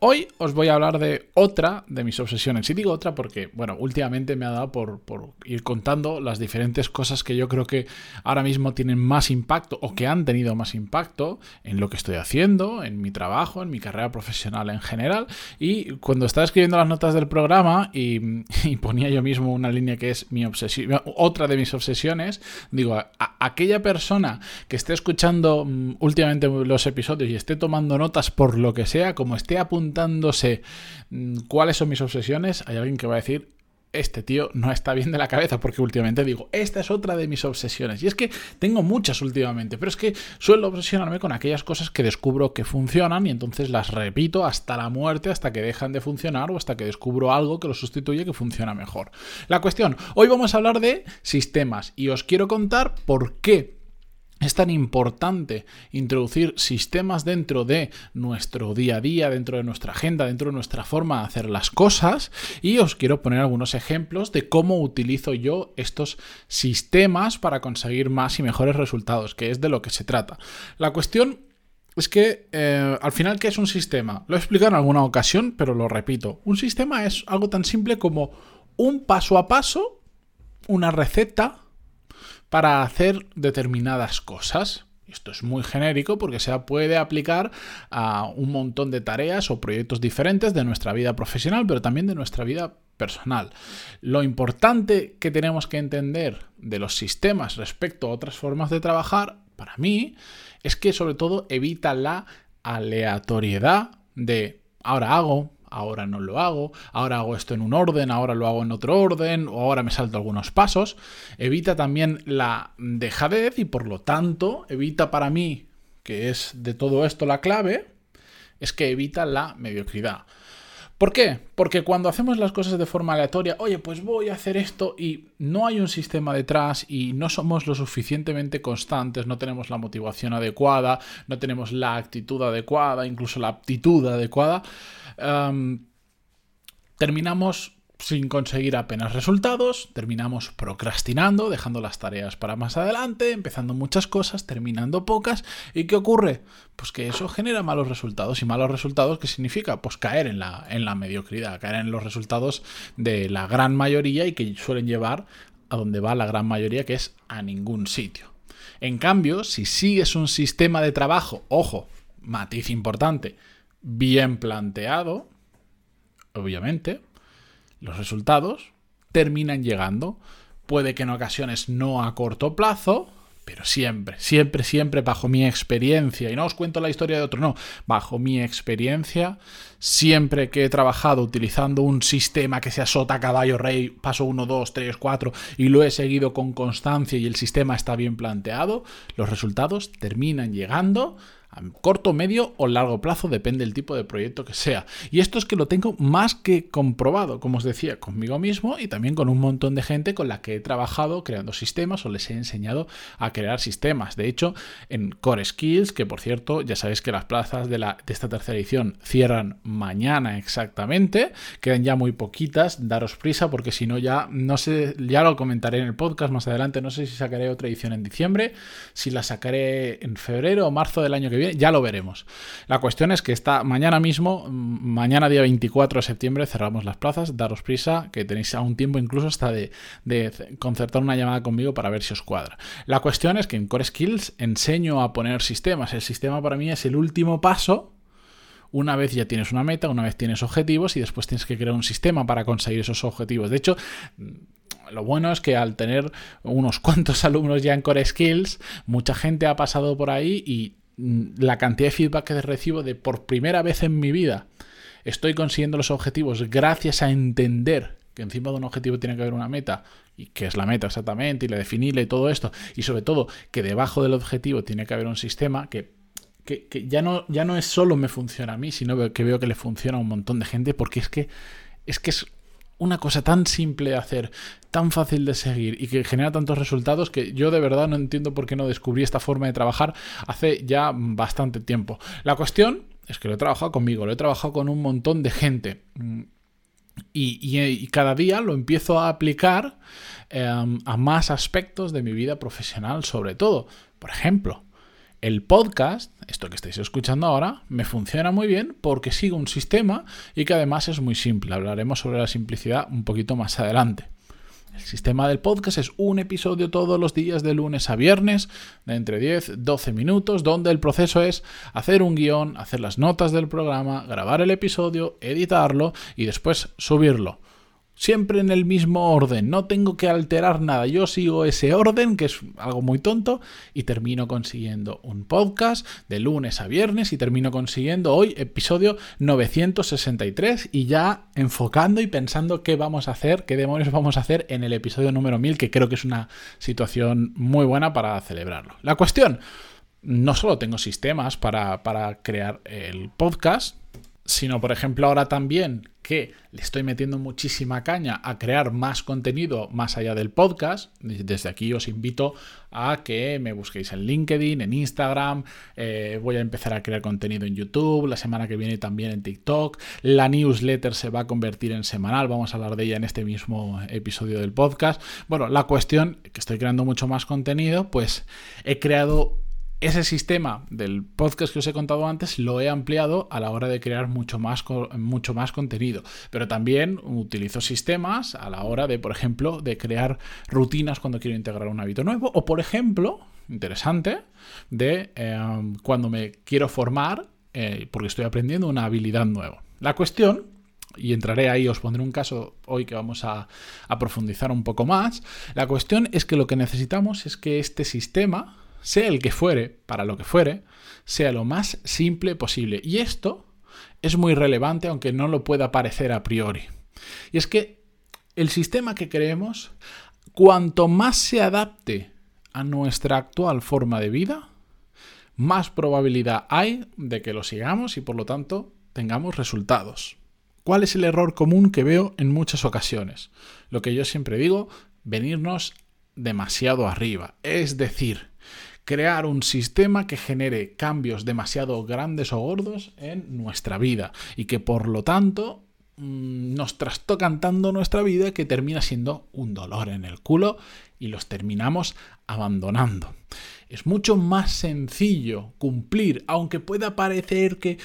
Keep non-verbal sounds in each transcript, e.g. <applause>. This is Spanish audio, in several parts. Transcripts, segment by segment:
Hoy os voy a hablar de otra de mis obsesiones. Y digo otra porque, bueno, últimamente me ha dado por, ir contando las diferentes cosas que yo creo que ahora mismo tienen más impacto o que han tenido más impacto en lo que estoy haciendo, en mi trabajo, en mi carrera profesional en general. Y cuando estaba escribiendo las notas del programa y, ponía yo mismo una línea que es mi obsesión, otra de mis obsesiones, digo, aquella persona que esté escuchando mm, últimamente los episodios y esté tomando notas por lo que sea, como esté apuntando preguntándose mm, cuáles son mis obsesiones, hay alguien que va a decir, este tío no está bien de la cabeza, porque últimamente digo, esta es otra de mis obsesiones. Y es que tengo muchas últimamente, pero es que suelo obsesionarme con aquellas cosas que descubro que funcionan y entonces las repito hasta la muerte, hasta que dejan de funcionar o hasta que descubro algo que lo sustituye que funciona mejor. La cuestión, hoy vamos a hablar de sistemas y os quiero contar por qué es tan importante introducir sistemas dentro de nuestro día a día, dentro de nuestra agenda, dentro de nuestra forma de hacer las cosas y os quiero poner algunos ejemplos de cómo utilizo yo estos sistemas para conseguir más y mejores resultados, que es de lo que se trata. La cuestión es que eh, al final, ¿qué es un sistema? Lo he explicado en alguna ocasión, pero lo repito. Un sistema es algo tan simple como un paso a paso, una receta, para hacer determinadas cosas. Esto es muy genérico porque se puede aplicar a un montón de tareas o proyectos diferentes de nuestra vida profesional, pero también de nuestra vida personal. Lo importante que tenemos que entender de los sistemas respecto a otras formas de trabajar, para mí, es que sobre todo evita la aleatoriedad de ahora hago, ahora no lo hago, ahora hago esto en un orden, ahora lo hago en otro orden, o ahora me salto algunos pasos. Evita también la dejadez y por lo tanto evita para mí, que es de todo esto la clave, es que evita la mediocridad. ¿Por qué? Porque cuando hacemos las cosas de forma aleatoria, oye, pues voy a hacer esto y no hay un sistema detrás y no somos lo suficientemente constantes, no tenemos la motivación adecuada, no tenemos la actitud adecuada, incluso la aptitud adecuada, terminamos sin conseguir apenas resultados, terminamos procrastinando, dejando las tareas para más adelante, empezando muchas cosas, terminando pocas. ¿Y qué ocurre? Pues que eso genera malos resultados. ¿Y malos resultados qué significa? Pues caer en la, en la mediocridad, caer en los resultados de la gran mayoría y que suelen llevar a donde va la gran mayoría, que es a ningún sitio. En cambio, si sigues un sistema de trabajo, ojo, matiz importante, bien planteado, obviamente, los resultados terminan llegando. Puede que en ocasiones no a corto plazo, pero siempre, siempre, siempre bajo mi experiencia, y no os cuento la historia de otro, no, bajo mi experiencia, siempre que he trabajado utilizando un sistema que sea sota, caballo, rey, paso 1, 2, 3, 4, y lo he seguido con constancia y el sistema está bien planteado, los resultados terminan llegando a corto, medio o largo plazo, depende del tipo de proyecto que sea. Y esto es que lo tengo más que comprobado, como os decía, conmigo mismo y también con un montón de gente con la que he trabajado creando sistemas o les he enseñado a crear sistemas. De hecho, en Core Skills, que por cierto, ya sabéis que las plazas de, la, de esta tercera edición cierran mañana exactamente, quedan ya muy poquitas, daros prisa porque si no ya no sé, ya lo comentaré en el podcast más adelante, no sé si sacaré otra edición en diciembre, si la sacaré en febrero o marzo del año que ya lo veremos. La cuestión es que está mañana mismo, mm, mañana día 24 de septiembre, cerramos las plazas, daros prisa, que tenéis aún tiempo incluso hasta de, concertar una llamada conmigo para ver si os cuadra. La cuestión es que en Core Skills enseño a poner sistemas. El sistema para mí es el último paso una vez ya tienes una meta, una vez tienes objetivos y después tienes que crear un sistema para conseguir esos objetivos. De hecho, mm, lo bueno es que al tener unos cuantos <laughs> alumnos ya en Core Skills, mucha gente ha pasado por ahí y la cantidad de feedback que recibo de por primera vez en mi vida estoy consiguiendo los objetivos gracias a entender que encima de un objetivo tiene que haber una meta y que es la meta exactamente y la definirla y todo esto y sobre todo que debajo del objetivo tiene que haber un sistema que que, ya, no, ya no es solo me funciona a mí, sino que veo que le funciona a un montón de gente, porque es que es, que es una cosa tan simple de hacer, tan fácil de seguir y que genera tantos resultados que yo de verdad no entiendo por qué no descubrí esta forma de trabajar hace ya bastante tiempo. La cuestión es que lo he trabajado conmigo, lo he trabajado con un montón de gente. Y, cada día lo empiezo a aplicar em, a más aspectos de mi vida profesional, sobre todo. Por ejemplo, el podcast, esto que estáis escuchando ahora, me funciona muy bien porque sigo un sistema y que además es muy simple. Hablaremos sobre la simplicidad un poquito más adelante. El sistema del podcast es un episodio todos los días de lunes a viernes, de entre 10 12 minutos, donde el proceso es hacer un guion, hacer las notas del programa, grabar el episodio, editarlo y después subirlo siempre en el mismo orden, no tengo que alterar nada, yo sigo ese orden, que es algo muy tonto, y termino consiguiendo un podcast de lunes a viernes y termino consiguiendo hoy episodio 963 y ya enfocando y pensando qué vamos a hacer, qué demonios vamos a hacer en el episodio número 1000, que creo que es una situación muy buena para celebrarlo. La cuestión, no solo tengo sistemas para, para crear el podcast, sino por ejemplo ahora también que le estoy metiendo muchísima caña a crear más contenido más allá del podcast. Desde aquí os invito a que me busquéis en LinkedIn, en Instagram, eh, voy a empezar a crear contenido en YouTube, la semana que viene también en TikTok, la newsletter se va a convertir en semanal, vamos a hablar de ella en este mismo episodio del podcast. Bueno, la cuestión, que estoy creando mucho más contenido, pues he creado ese sistema del podcast que os he contado antes lo he ampliado a la hora de crear mucho más, mucho más contenido. Pero también utilizo sistemas a la hora de, por ejemplo, de crear rutinas cuando quiero integrar un hábito nuevo. O, por ejemplo, interesante, de em, cuando me quiero formar eh, porque estoy aprendiendo una habilidad nueva. La cuestión y entraré ahí, os pondré un caso hoy que vamos a, a, profundizar un poco más. La cuestión es que lo que necesitamos es que este sistema sea el que fuere, para lo que fuere, sea lo más simple posible. Y esto es muy relevante aunque no lo pueda parecer a priori. Y es que el sistema que creemos, cuanto más se adapte a nuestra actual forma de vida, más probabilidad hay de que lo sigamos y por lo tanto tengamos resultados. ¿Cuál es el error común que veo en muchas ocasiones? Lo que yo siempre digo, venirnos demasiado arriba. Es decir, crear un sistema que genere cambios demasiado grandes o gordos en nuestra vida y que por lo tanto nos trastocan tanto nuestra vida que termina siendo un dolor en el culo y los terminamos abandonando. Es mucho más sencillo cumplir, aunque pueda parecer que,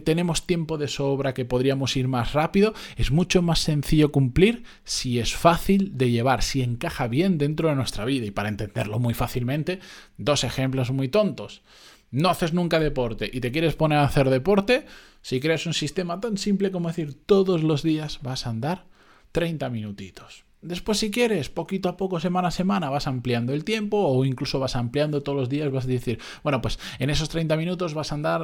tenemos tiempo de sobra, que podríamos ir más rápido, es mucho más sencillo cumplir si es fácil de llevar, si encaja bien dentro de nuestra vida. Y para entenderlo muy fácilmente, dos ejemplos muy tontos. No haces nunca deporte y te quieres poner a hacer deporte, si creas un sistema tan simple como decir todos los días vas a andar 30 minutitos. Después, si quieres, poquito a poco, semana a semana, vas ampliando el tiempo o incluso vas ampliando todos los días, vas a decir, bueno, pues en esos 30 minutos vas a andar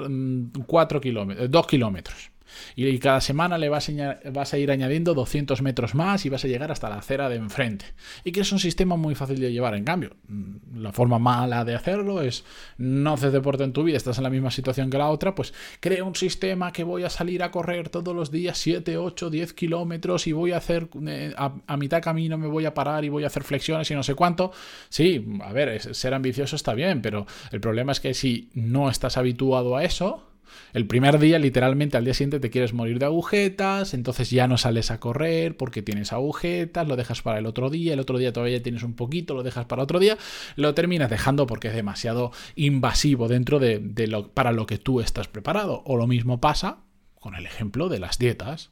4 mm, kilómetros, 2 kilómetros. Y cada semana le vas a, ir añadiendo 200 metros más y vas a llegar hasta la acera de enfrente. Y que es un sistema muy fácil de llevar. En cambio, mm, la forma mala de hacerlo es no haces deporte en tu vida, estás en la misma situación que la otra, pues crea un sistema que voy a salir a correr todos los días 7, 8, 10 kilómetros y voy a hacer eh, a, a mitad camino me voy a parar y voy a hacer flexiones y no sé cuánto. Sí, a ver, ser ambicioso está bien, pero el problema es que si no estás habituado a eso, el primer día, literalmente, al día siguiente te quieres morir de agujetas, entonces ya no sales a correr porque tienes agujetas, lo dejas para el otro día, el otro día todavía tienes un poquito, lo dejas para otro día, lo terminas dejando porque es demasiado invasivo dentro de, lo, para lo que tú estás preparado. O lo mismo pasa con el ejemplo de las dietas.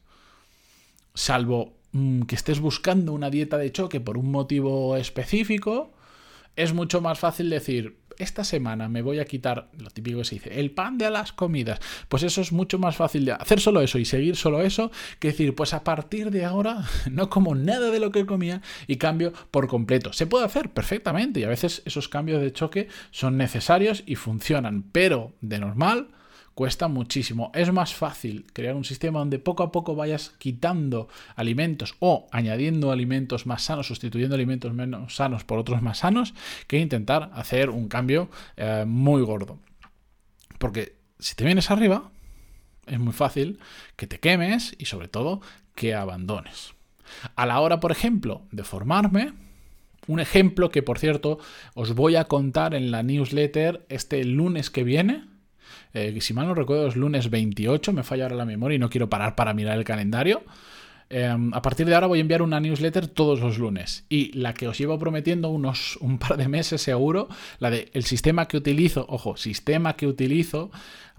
Salvo mm, que estés buscando una dieta de choque por un motivo específico, es mucho más fácil decir, esta semana me voy a quitar, lo típico que se dice, el pan de las comidas. Pues eso es mucho más fácil de hacer solo eso y seguir solo eso que decir, pues a partir de ahora <laughs> no como nada de lo que comía y cambio por completo. Se puede hacer perfectamente y a veces esos cambios de choque son necesarios y funcionan, pero de normal cuesta muchísimo. Es más fácil crear un sistema donde poco a poco vayas quitando alimentos o añadiendo alimentos más sanos, sustituyendo alimentos menos sanos por otros más sanos, que intentar hacer un cambio eh, muy gordo. Porque si te vienes arriba, es muy fácil que te quemes y sobre todo que abandones. A la hora, por ejemplo, de formarme, un ejemplo que por cierto os voy a contar en la newsletter este lunes que viene, eh, si mal no recuerdo es lunes 28, me falla ahora la memoria y no quiero parar para mirar el calendario. Em, a partir de ahora voy a enviar una newsletter todos los lunes y la que os llevo prometiendo unos <laughs> un par de meses seguro, la de el sistema que utilizo, ojo, sistema que utilizo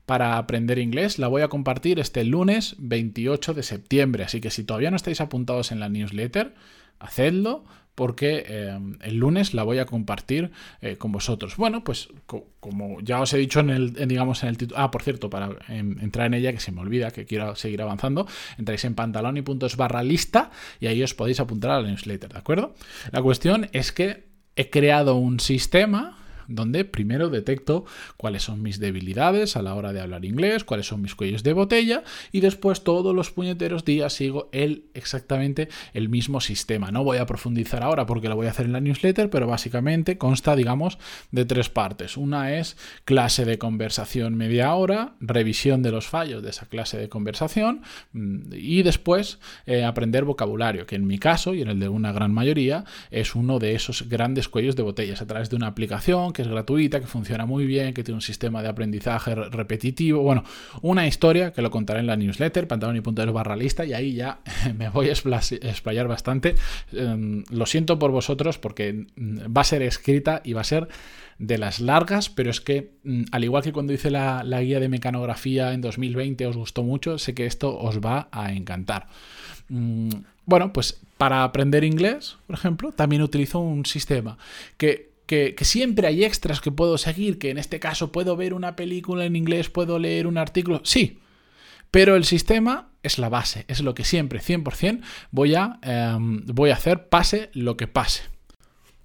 para aprender inglés, la voy a compartir este lunes 28 de septiembre, así que si todavía no estáis apuntados en la newsletter, hacedlo porque eh, el lunes la voy a compartir eh, con vosotros. Bueno, pues como ya os he dicho en el, digamos, en el título. Ah, por cierto, para em, entrar en ella, que se me olvida, que quiero seguir avanzando, entráis en pantaloni.es barra lista y ahí os podéis apuntar a la newsletter, ¿de acuerdo? La cuestión es que he creado un sistema donde primero detecto cuáles son mis debilidades a la hora de hablar inglés, cuáles son mis cuellos de botella y después todos los puñeteros días sigo el exactamente el mismo sistema. No voy a profundizar ahora porque lo voy a hacer en la newsletter, pero básicamente consta, digamos, de tres partes. Una es clase de conversación media hora, revisión de los fallos de esa clase de conversación mm, y después eh, aprender vocabulario, que en mi caso y en el de una gran mayoría es uno de esos grandes cuellos de botellas a través de una aplicación que es gratuita, que funciona muy bien, que tiene un sistema de aprendizaje repetitivo. Bueno, una historia que lo contaré en la newsletter, pantaloni.es barra lista, y ahí ya <laughs> me voy a explayar bastante. Em, lo siento por vosotros porque mm, va a ser escrita y va a ser de las largas, pero es que mm, al igual que cuando hice la, la guía de mecanografía en 2020 os gustó mucho, sé que esto os va a encantar. Mm, bueno, pues para aprender inglés, por ejemplo, también utilizo un sistema que que, siempre hay extras que puedo seguir, que en este caso puedo ver una película en inglés, puedo leer un artículo, sí, pero el sistema es la base, es lo que siempre, 100%, voy a, em, voy a hacer pase lo que pase.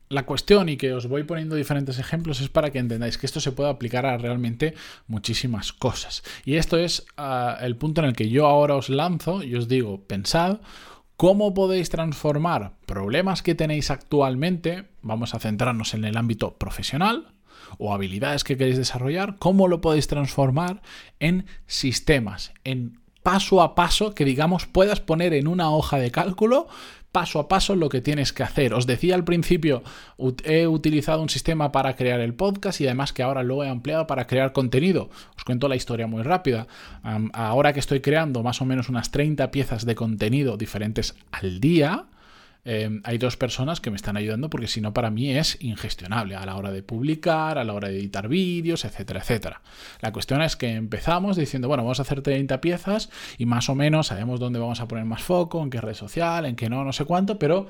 La cuestión, y que os voy poniendo diferentes ejemplos, es para que entendáis que esto se puede aplicar a realmente muchísimas cosas. Y esto es ah, el punto en el que yo ahora os lanzo y os digo, pensad ¿Cómo podéis transformar problemas que tenéis actualmente? Vamos a centrarnos en el ámbito profesional o habilidades que queréis desarrollar. ¿Cómo lo podéis transformar en sistemas, en paso a paso que digamos puedas poner en una hoja de cálculo paso a paso lo que tienes que hacer. Os decía al principio, he utilizado un sistema para crear el podcast y además que ahora lo he ampliado para crear contenido. Os cuento la historia muy rápida. ahora que estoy creando más o menos unas 30 piezas de contenido diferentes al día, Em, hay dos personas que me están ayudando porque si no para mí es ingestionable a la hora de publicar, a la hora de editar vídeos, etcétera, etcétera. La cuestión es que empezamos diciendo, bueno, vamos a hacer 30 piezas y más o menos sabemos dónde vamos a poner más foco, en qué red social, en qué no, no sé cuánto, pero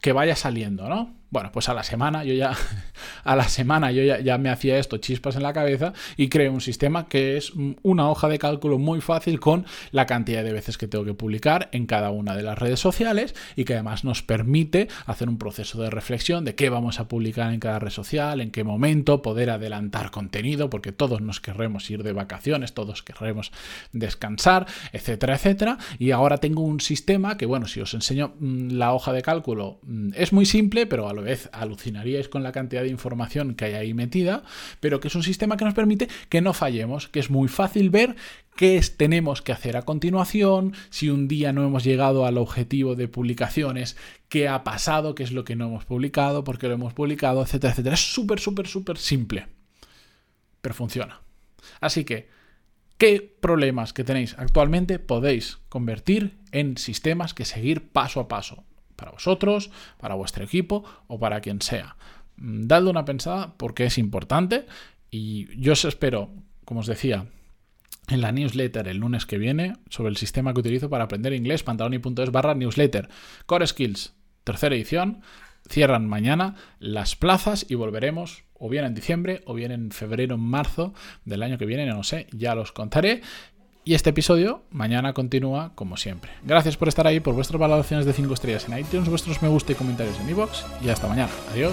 que vaya saliendo, ¿no? Bueno, pues a la semana yo ya, <laughs> a la semana yo ya, me hacía esto chispas en la cabeza y creé un sistema que es una hoja de cálculo muy fácil con la cantidad de veces que tengo que publicar en cada una de las redes sociales y que además nos permite hacer un proceso de reflexión de qué vamos a publicar en cada red social, en qué momento, poder adelantar contenido, porque todos nos querremos ir de vacaciones, todos querremos descansar, etcétera, etcétera. Y ahora tengo un sistema que, bueno, si os enseño mm, la hoja de cálculo, mm, es muy simple, pero a lo vez alucinaríais con la cantidad de información que hay ahí metida, pero que es un sistema que nos permite que no fallemos, que es muy fácil ver qué tenemos que hacer a continuación, si un día no hemos llegado al objetivo de publicaciones, qué ha pasado, qué es lo que no hemos publicado, por qué lo hemos publicado, etcétera, etcétera. Es súper, súper, súper simple, pero funciona. Así que, ¿qué problemas que tenéis actualmente podéis convertir en sistemas que seguir paso a paso? Para vosotros, para vuestro equipo o para quien sea. Mm, dadle una pensada porque es importante y yo os espero, como os decía, en la newsletter el lunes que viene sobre el sistema que utilizo para aprender inglés, pantaloni.es barra newsletter. Core Skills, tercera edición. Cierran mañana las plazas y volveremos o bien en diciembre o bien en febrero, marzo del año que viene, no sé, ya los contaré. Y este episodio mañana continúa como siempre. Gracias por estar ahí, por vuestras valoraciones de 5 estrellas en iTunes, vuestros me gusta y comentarios en iVoox. Y hasta mañana. Adiós.